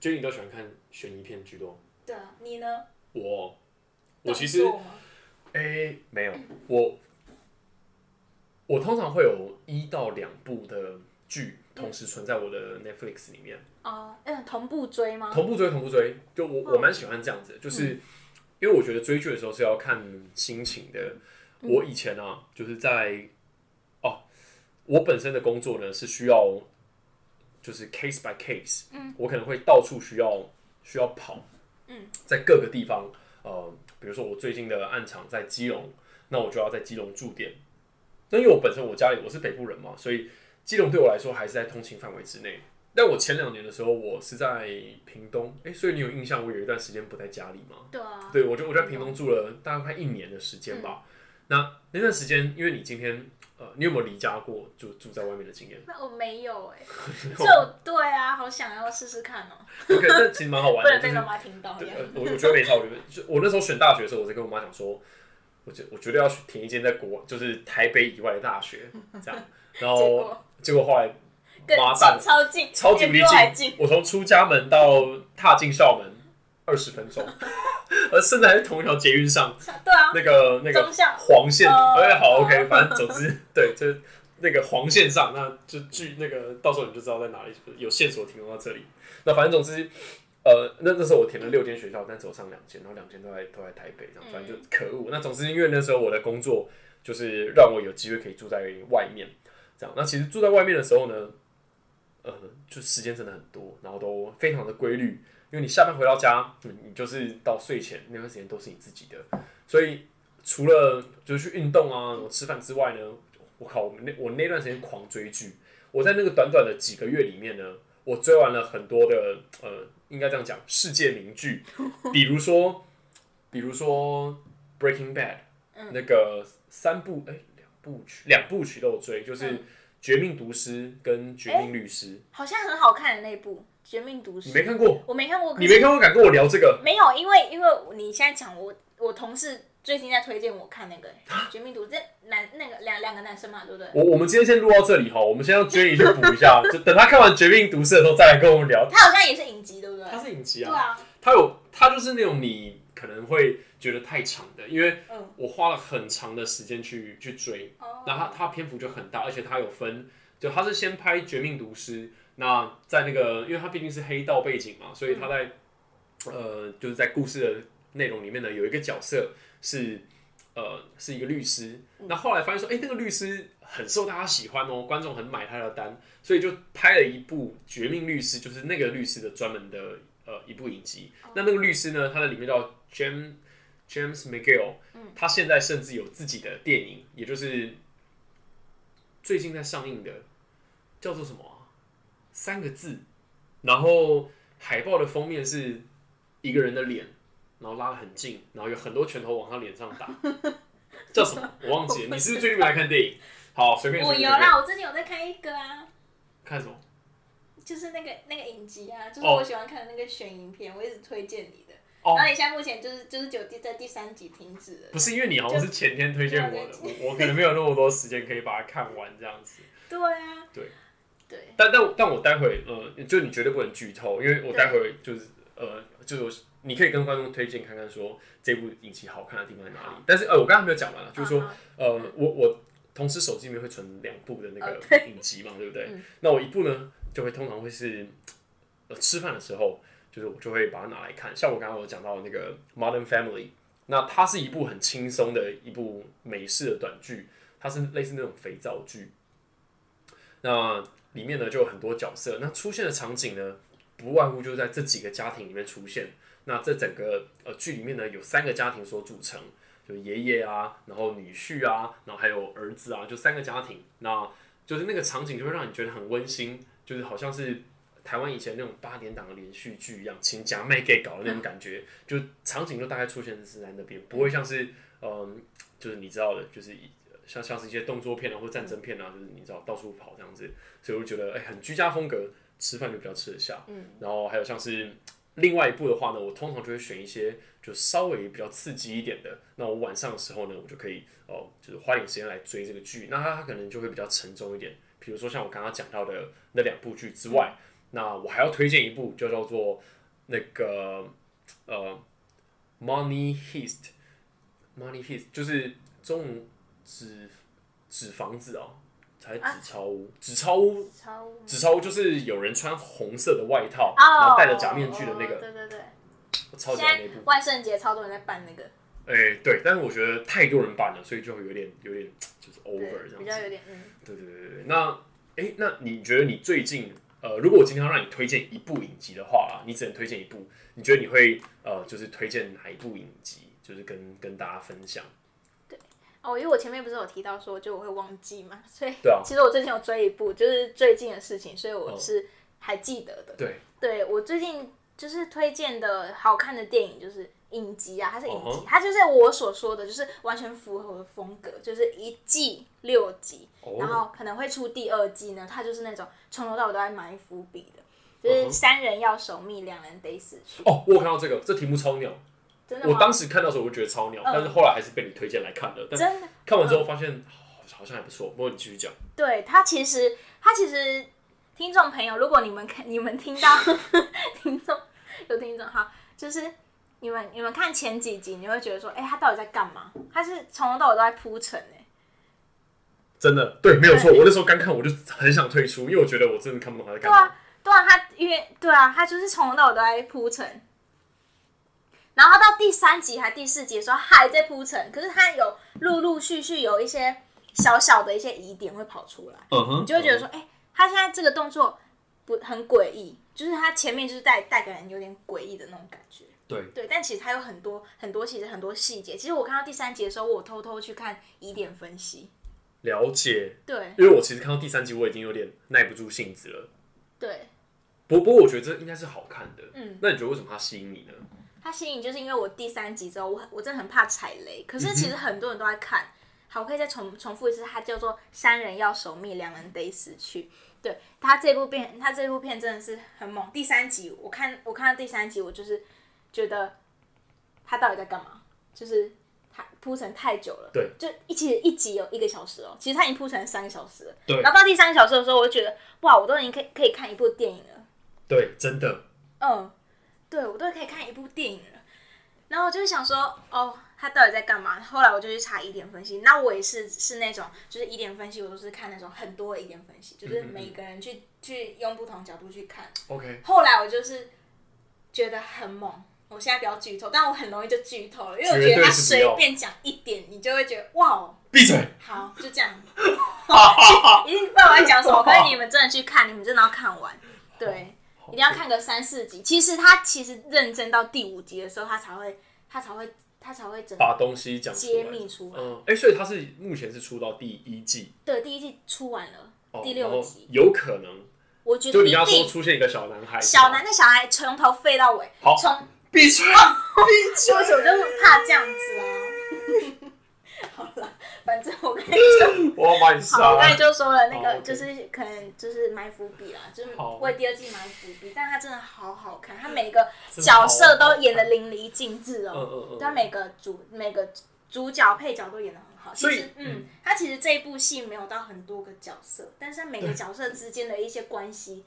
A: 就你都喜欢看悬疑片居多？
B: 对啊，你呢？
A: 我，我其实哎、没有，我我通常会有一到两部的剧同时存在我的 Netflix 里面。
B: 哦，嗯，同步追吗？
A: 同步追，同步追，就我我蛮喜欢这样子，就是因为我觉得追剧的时候是要看心情的。我以前啊，就是在哦，我本身的工作呢是需要就是 case by case，嗯，我可能会到处需要需要跑，
B: 嗯，
A: 在各个地方，呃，比如说我最近的暗场在基隆，那我就要在基隆驻点。那因为我本身我家里我是北部人嘛，所以基隆对我来说还是在通勤范围之内。但我前两年的时候，我是在屏东，哎、所以你有印象，我有一段时间不在家里吗？
B: 对啊，
A: 对，我就我在屏东住了大概快一年的时间吧。那那段时间，因为你今天呃，你有没有离家过，就住在外面的经验
B: 那我没有哎，就对啊，好想要试试看哦
A: ，？OK，但其实蛮好玩的，就是
B: 不然被妈妈听到
A: 我我觉得没差，我觉得就我那时候选大学的时候，我在跟我妈讲说，我觉我绝对要去填一间在国就是台北以外的大学，这样，然后
B: 结果
A: 后来
B: 更
A: 妈蛋，
B: 超近，
A: 超
B: 近。
A: 我从出家门到踏进校门二十分钟，而 甚至还是同一条捷运上，
B: 对啊，
A: 那个那个
B: 中校
A: 黄线，
B: 哦
A: 哎、好，OK，反正总之对，就是那个黄线上，那就距那个到时候你就知道在哪里，有线索提供到这里。那反正总之，呃，那那时候我填了六间学校，但只有上两间，然后两间都在都在台北，这样反正就可恶。那总之，因为那时候我的工作就是让我有机会可以住在外面，这样。那其实住在外面的时候呢，呃，就时间真的很多，然后都非常的规律。因为你下班回到家，嗯你就是到睡前那段时间都是你自己的，所以除了就是去运动啊、我吃饭之外呢，我靠，我们那我那段时间狂追剧，我在那个短短的几个月里面呢，我追完了很多的呃，应该这样讲，世界名剧，比如说，比如说《Breaking Bad》，那个三部哎两部曲两部曲都有追，就是《绝命毒师》跟《绝命律师》
B: 好像很好看的那部《绝命毒师
A: 你》，没看过？
B: 我没看过，
A: 你没看过敢跟我聊这个？
B: 没有，因为因为你现在讲我，我同事最近在推荐我看那个《绝命毒师》，这男那个两两个男生嘛，对不对？
A: 我我们今天先录到这里哈，我们先让 Jenny 去补一下，就等他看完《绝命毒师》的时候再来跟我们聊。
B: 他好像也是影集，对不对？
A: 他是影集啊
B: 对
A: 啊，
B: 啊，
A: 他有他就是那种你可可能会觉得太长的，因为
B: 嗯
A: 我花了很长的时间去去追，
B: 哦，
A: 那它它篇幅就很大，而且他有分，就他是先拍《绝命毒师》，那在那个，因为他毕竟是黑道背景嘛，所以他在、呃，就是在故事的内容里面呢，有一个角色是呃是一个律师，那后来发现说，哎、那个律师很受大家喜欢哦，观众很买他的单，所以就拍了一部《绝命律师》，就是那个律师的专门的呃一部影集。那那个律师呢，他在里面叫 James James McGill，他现在甚至有自己的电影，也就是最近在上映的，叫做什么啊、三个字，然后海报的封面是一个人的脸，然后拉得很近，然后有很多拳头往他脸上打，叫什么？我忘记了。你是不是最近没来看电影？好，随便
B: 我有啦，我最近有在看一个啊，
A: 看什么？
B: 就是那个那个影集啊，就是
A: 哦
B: 我喜欢看的那个悬疑片，我一直推荐你的。
A: 哦
B: 然后你现在目前就是就是只有第在第三集停止了。
A: 不是因为你好像是前天推荐我的，我我可能没有那么多时间可以把它看完这样子。
B: 对啊。
A: 对。
B: 对。
A: 但但但我待会呃，就你绝对不能剧透，因为我待会就是呃，就是你可以跟观众推荐看看说这部影集好看的地方在哪里。但是呃，我刚刚没有讲完了，就是说呃，我我同时手机里面会存两部的那
B: 哦
A: 个影集嘛，对不对？
B: 嗯
A: 那我一部呢，就会通常会是呃吃饭的时候，就是我就会把它拿来看。像我刚刚有讲到的那个《Modern Family》，那它是一部很轻松的一部美式的短剧，它是类似那种肥皂剧。那里面呢就有很多角色，那出现的场景呢，不外乎就在这几个家庭里面出现。那这整个呃剧里面呢，有三个家庭所组成，就爷爷啊，然后女婿啊，然后还有儿子啊，就三个家庭。那就是那个场景就会让你觉得很温馨，就是好像是台湾以前那种八点档的连续剧一样，请假妹给搞的那种感觉。就场景就大概出现是在那边，不会像是嗯，就是你知道的，就是像像是一些动作片啊或战争片啊，就是你知道到处跑这样子，所以我就觉得哎、很居家风格，吃饭就比较吃得下。嗯，然后还有像是另外一部的话呢，我通常就会选一些就稍微比较刺激一点的。那我晚上的时候呢，我就可以哦，就是花点时间来追这个剧。那它它可能就会比较沉重一点。比如说像我刚刚讲到的那两部剧之外，那我还要推荐一部，就叫做那个呃《Money Heist》。Money Heist 就是中文纸纸房子哦，还是纸钞屋？纸钞屋，
B: 超
A: 纸钞屋就是有人穿红色的外套，
B: 哦，
A: 然后戴着假面具的那
B: 哦
A: 个，
B: 对对对。
A: 我超级爱那部。
B: 万圣节超多人在办那个，
A: 哎、对，但是我觉得太多人办了，所以就有点有点就是 over
B: 对，
A: 这样子。
B: 比较有点嗯。
A: 对对对对对。那哎、那你觉得你最近呃，如果我今天要让你推荐一部影集的话，你只能推荐一部，你觉得你会呃，就是推荐哪一部影集，就是跟跟大家分享？
B: 哦，因为我前面不是有提到说，就我会忘记嘛，所以
A: 对啊
B: 其实我最近有追一部，就是最近的事情，所以我
A: 哦
B: 是还记得的。
A: 对，
B: 对我最近就是推荐的好看的电影，就是影集啊，它是影集
A: 哦
B: 它就是我所说的，就是完全符合我的风格，就是一季六集，然
A: 哦，
B: 后可能会出第二季呢，它就是那种从头到尾都在埋伏笔的，就
A: 嗯
B: 是三人要守密，两人得死去。
A: 哦，我有看到这个，这题目超鸟。我当时看到的时候，我就觉得超鸟，但是后来还是被你推荐来看的。但
B: 真的
A: 看完之后发现好好像还不错。不过你继续讲。
B: 对他其实，他其实听众朋友，如果你们看你们听到 听众有听众哈，就是你们你们看前几集，你会觉得说，哎、他到底在干嘛？他是从头到尾都在铺陈哎，
A: 真的，对，没有错。我那时候刚看，我就很想退出，因为我觉得我真的看不懂他在干嘛。
B: 对啊，对啊，他因为对啊，他就是从头到尾都在铺陈。然后到第三集还第四集的时候还在铺陈，可是他有陆陆续续有一些小小的一些疑点会跑出来，
A: 嗯哼
B: 你就会觉得说，哎、他现在这个动作不很诡异，就是他前面就是带带给人有点诡异的那种感觉。
A: 对，
B: 对，但其实他有很多很多，其实很多细节。其实我看到第三集的时候，我偷偷去看疑点分析。
A: 了解。
B: 对
A: 因为我其实看到第三集，我已经有点耐不住性子了。
B: 对，
A: 不不过我觉得这应该是好看的。
B: 嗯，
A: 那你觉得为什么它吸引你呢？
B: 它吸引就是因为我第三集之后，我我真的很怕踩雷，可是其实很多人都在看。好，我可以再重重复一次，它叫做《三人要守密，两人得死去》。对，它这部片，它这部片真的是很猛。第三集，我看我看到第三集，我就是觉得他到底在干嘛？就是他铺陈太久了，
A: 对，
B: 就一其实一集有一个小时哦，其实他已经铺陈三个小时了。
A: 对
B: 然后到第三个小时的时候，我就觉得哇，我都已经可以可以看一部电影了。
A: 对，真的。
B: 嗯，对我都可以看一部电影了。然后我就想说，哦，他到底在干嘛？后来我就去查疑点分析，那我也是是那种，就是疑点分析，我都是看那种很多的疑点分析，就是每个人去去用不同角度去看。
A: OK，
B: 后来我就是觉得很猛，我现在不要剧透，但我很容易就剧透了，因为我觉得他随便讲一点，你就会觉得哇哦，
A: 闭嘴。
B: 好，就这样。一定不知道我在讲什么，可是你们真的去看，你们真的要看完，对，一定要看个三四集。其实他其实认真到第五集的时候，他才会，他才会，他才会整
A: 把东西讲出
B: 揭。秘出来。
A: 嗯，哎、所以他是目前是出到第一季，
B: 对，第一季出完了，
A: 哦、
B: 第六集，
A: 有可能
B: 我觉
A: 就你要说
B: 得一定
A: 出现一个小男孩，
B: 小男的小孩从头废到尾，
A: 好
B: 从
A: 闭嘴，
B: 闭嘴我就是怕这样子啊。反正我跟你说。
A: 我要把你
B: 好，我刚才
A: 杀。
B: 就说了，那
A: 好
B: 个就是可能就是埋伏笔啦，就是
A: 好
B: 为第二季埋伏笔，但他真的好好看，他每个角色都
A: 好
B: 演的淋漓尽致
A: 嗯
B: 哦，他每个主每个主角配角都演的很好。
A: 所以
B: 其实，嗯，他其实这一部戏没有到很多个角色，但是他每个角色之间的一些关系，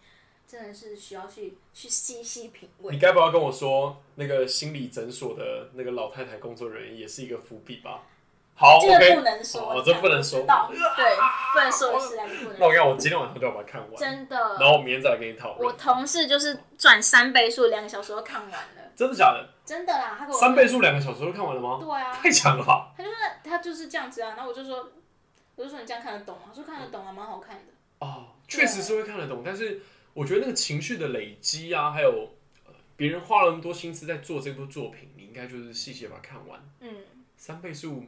B: 真的是需要去去细细品味
A: 你
B: 味。
A: 该不要跟我说那个心理诊所的那个老太太工作人员也是一个伏笔吧？好
B: 这个不能说，
A: 我这不能说
B: 对，不能说的事啊，你不能。
A: 那我看我今天晚上就要把它看完，
B: 真的，
A: 然后我明天再来跟你讨论我。
B: 同事就是转三倍速，两个小时都看完了。
A: 真的假的？
B: 真的啦，他给我
A: 三倍速两个小时都看完了吗？
B: 对啊，
A: 太强了吧！
B: 他就是他就是这样子啊，然后我就说，我就说你这样看得懂吗？他说看得懂啊，蛮好看的。
A: 哦，确实是会看得懂，但是我觉得那个情绪的累积啊，还有呃别人花了那么多心思在做这部作品，你应该就是细细把它看完。
B: 嗯，
A: 三倍速，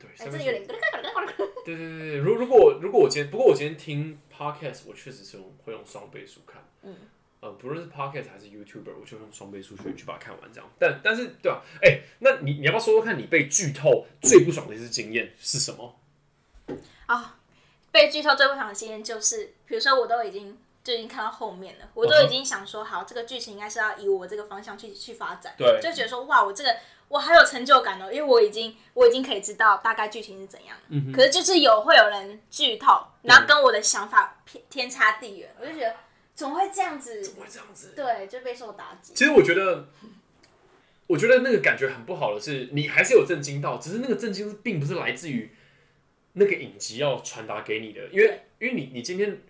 A: 对，
B: 哎，
A: 三倍速
B: 这有点，
A: 对对对对，如如果如果我今天，不过我今天听 podcast，我确实是用会用双倍速看，
B: 嗯，
A: 呃，不论是 podcast 还是 YouTuber，我就用双倍速去去把它看完这样。但但是对吧、哎、那你你要不要说说看你被剧透最不爽的一次经验是什么？
B: 啊，被剧透最不爽的经验就是，比如说我都已经就已经看到后面了，我都已经想说好，这个剧情应该是要以我这个方向去去发展，
A: 对
B: 就觉得说哇，我这个我好有成就感哦，因为我已经我已经可以知道大概剧情是怎样了。
A: 嗯
B: 可是就是有会有人剧透，然后跟我的想法偏天差地远，我就觉得怎么会这样子？
A: 怎么会这样子？
B: 对，就备受打击。
A: 其实我觉得，我觉得那个感觉很不好的是，你还是有震惊到，只是那个震惊是并不是来自于那个影集要传达给你的，因为因为你你今天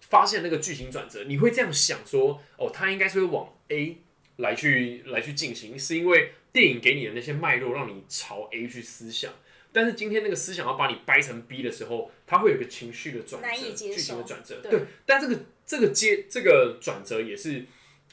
A: 发现那个剧情转折，你会这样想说，哦，他应该是会往 A 来去来去进行，是因为电影给你的那些脉络让你朝 A 去思想。但是今天那个思想要把你掰成 B 的时候，它会有一个情绪的转折，剧情的转折。
B: 对
A: 对，但这个这个接这个转折也是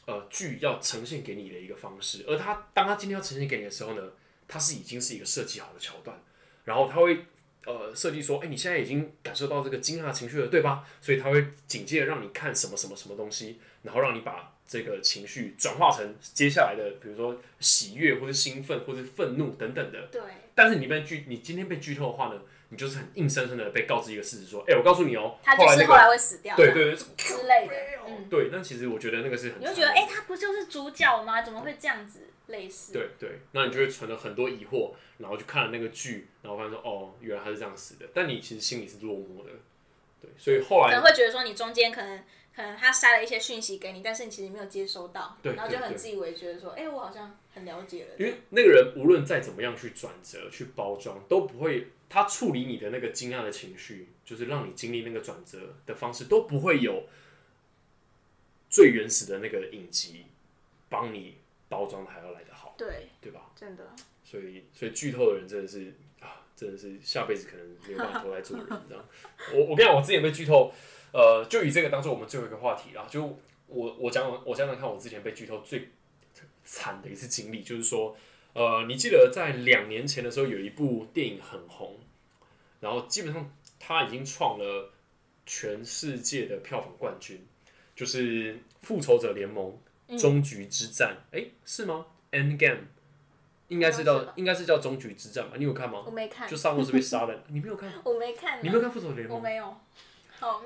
A: 呃剧要呈现给你的一个方式，而他当他今天要呈现给你的时候呢，它是已经是一个设计好的桥段，然后他会呃设计说，哎、你现在已经感受到这个惊讶的情绪了，对吧？所以他会紧接着让你看什么什么什么东西，然后让你把这个情绪转化成接下来的，比如说喜悦或者兴奋或者愤怒等等的。
B: 对，
A: 但是你被剧，你今天被剧透的话呢，你就是很硬生生的被告知一个事实，说，哎、我告诉你哦、
B: 他就是后来会死掉，
A: 对对对，
B: 之类的，嗯，
A: 对，那其实我觉得那个是很，
B: 你会觉得，哎、他不就是主角吗？怎么会这样子？类似，
A: 对对，那你就会存了很多疑惑，然后去看了那个剧，然后发现说，哦，原来他是这样死的，但你其实心里是落寞的，对，所以后来
B: 可能，会觉得说你中间可能可能他塞了一些讯息给你，但是你其实没有接收到，
A: 对
B: 然后就很自以为觉得说，哎、我好像很了解了，
A: 因为那个人无论再怎么样去转折、去包装，都不会，他处理你的那个惊讶的情绪，就是让你经历那个转折的方式，都不会有最原始的那个影集帮你包装的还要来得好，
B: 对，
A: 对吧？
B: 真的，
A: 所以，所以剧透的人真的是啊，真的是下辈子可能没有办法投来做人这样。我我跟你讲，我之前被剧透，呃，就以这个当做我们最后一个话题啦。就我我讲我讲讲看，我之前被剧透最惨的一次经历，就是说，呃，你记得在两年前的时候有一部电影很红，然后基本上它已经创了全世界的票房冠军，就是《复仇者联盟：终局之战》哎、是吗？End Game 应该是叫应该是叫终局之战吧？你有看吗
B: 我？没看
A: 就，萨诺斯被杀了，你没有看？
B: 我没看，
A: 你没有看《复仇者联盟》？
B: 我没有，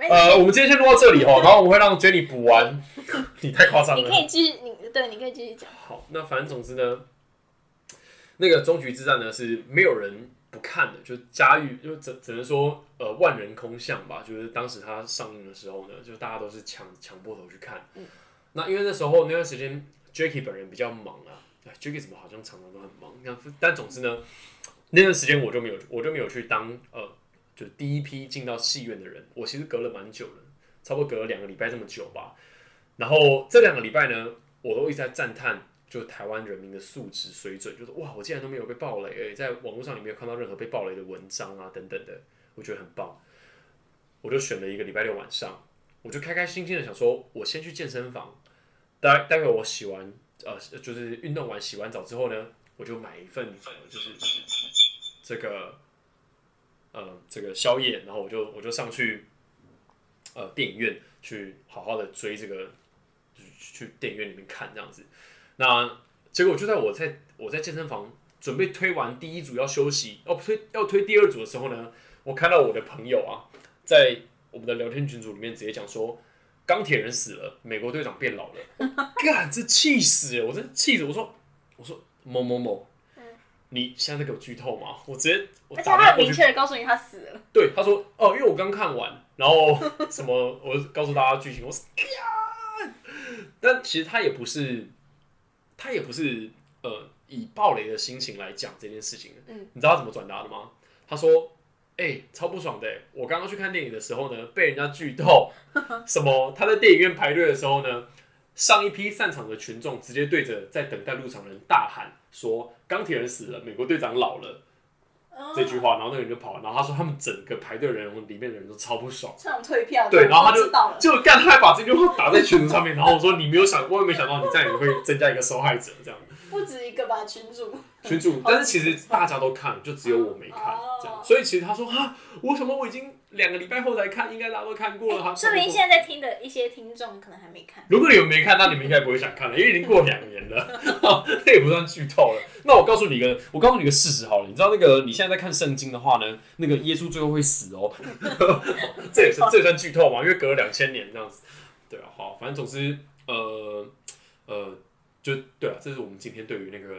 A: 呃，我们今天先录到这里哦，然后我们会让 Jenny 补完。你太夸张了。
B: 你可以继续，你对，你可以继续讲，
A: 好，那反正总之呢，那个终局之战呢是没有人不看的，就是家喻，就只只能说呃万人空巷吧。就是当时它上映的时候呢，就大家都是抢抢破头去看。那因为那时候那段时间 Jacky 本人比较忙啊，哎，Jacky 怎么好像常常都很忙？那但总之呢，那段时间我就没有，我就没有去当呃，就第一批进到戏院的人。我其实隔了蛮久了，差不多隔了两个礼拜这么久吧。然后这两个礼拜呢，我都一直在赞叹，就台湾人民的素质水准，就是哇，我竟然都没有被暴雷，诶在网络上也没有看到任何被暴雷的文章啊等等的，我觉得很棒。我就选了一个礼拜六晚上，我就开开心心的想说，我先去健身房，待待会我洗完呃就是运动完洗完澡之后呢，我就买一份就是这个呃这个宵夜，然后我就我就上去呃电影院去好好的追这个。去电影院里面看这样子，那结果就在我在我在健身房准备推完第一组要休息，要推要推第二组的时候呢，我看到我的朋友啊，在我们的聊天群组里面直接讲说，钢铁人死了，美国队长变老了，干这气死，我真气死，我说我说某某某，你现在在给我剧透吗？我直接我打
B: 他明确的告诉你他死了，
A: 对，他说哦，因为我刚看完，然后 什么，我告诉大家剧情，我说。但其实他也不是，他也不是呃以暴雷的心情来讲这件事情嗯，你知道他怎么转达的吗？他说：“哎，超不爽的！我刚刚去看电影的时候呢，被人家剧透 什么？他在电影院排队的时候呢，上一批散场的群众直接对着在等待入场的人大喊说：‘钢铁人死了，美国队长老了。’”这句话，然后那个人就跑了，然后他说他们整个排队人里面的人都超不爽，
B: 这种退票，
A: 对，然后他就就干，他还把这句话打在群组上面，然后我说你没有想，我也没想到你这样也会增加一个受害者，这样。
B: 不止一个吧，群主。
A: 群主，但是其实大家都看，就只有我没看，这样，所以其实他说啊，我什么我已经。两个礼拜后才看，应该大家都看过了哈。
B: 说明现在在听的一些听众可能还没看。
A: 如果你们没看，那你们应该不会想看了，因为已经过两年了，那也不算剧透了。那我告诉你一个，我告诉你一个事实好了，你知道那个你现在在看圣经的话呢，那个耶稣最后会死哦。这也是这也算剧透嘛？因为隔了两千年这样子。对啊，好，反正总之，呃呃，就对啊，这是我们今天对于那个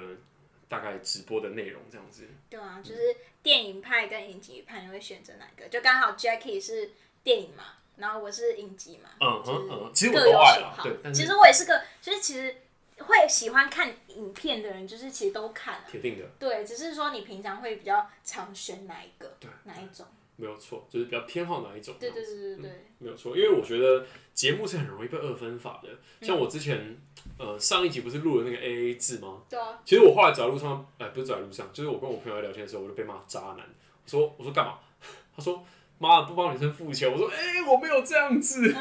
A: 大概直播的内容这样子。
B: 对啊，就是。电影派跟影集派，你会选择哪个？就刚好 Jackie 是电影嘛，然后我是影集嘛，
A: 嗯嗯嗯，其实
B: 各有
A: 喜
B: 好。对，其实我也是个，就是其实会喜欢看影片的人，就是其实都看。
A: 铁定的。
B: 对，只是说你平常会比较常选哪一个？
A: 对，
B: 哪一种？
A: 没有错，就是比较偏好哪一种。
B: 对对对对对，
A: 没有错，因为我觉得节目是很容易被二分法的。像我之前。呃，上一集不是录了那个 A A 制吗？
B: 对啊。
A: 其实我后来走在路上，哎，不是走在路上，就是我跟我朋友在聊天的时候，我就被骂渣男。我说，我说干嘛？他说，妈的，不帮女生付钱。我说，哎，我没有这样子。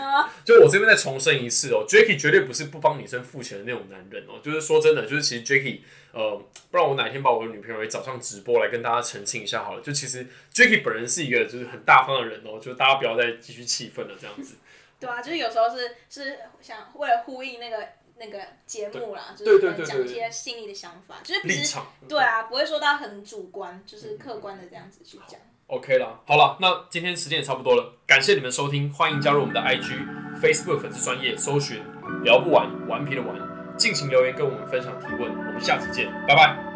A: 就我这边再重申一次哦，Jacky 绝对不是不帮女生付钱的那种男人哦。就是说真的，就是其实 Jacky，呃，不然我哪天把我的女朋友也找上直播来跟大家澄清一下好了。就其实 Jacky 本人是一个就是很大方的人哦，就大家不要再继续气愤了这样子。
B: 对啊，就是有时候是是想为了呼应那个。那个节目啦，就是讲一些心里的想法，就是
A: 立场，
B: 对啊，不会说到很主观，就是客观的这样子去讲。
A: OK 啦，好了，那今天时间也差不多了，感谢你们收听，欢迎加入我们的 IG、Facebook 粉丝专业，搜寻聊不完，顽皮的玩，尽情留言跟我们分享提问，我们下次见，拜拜。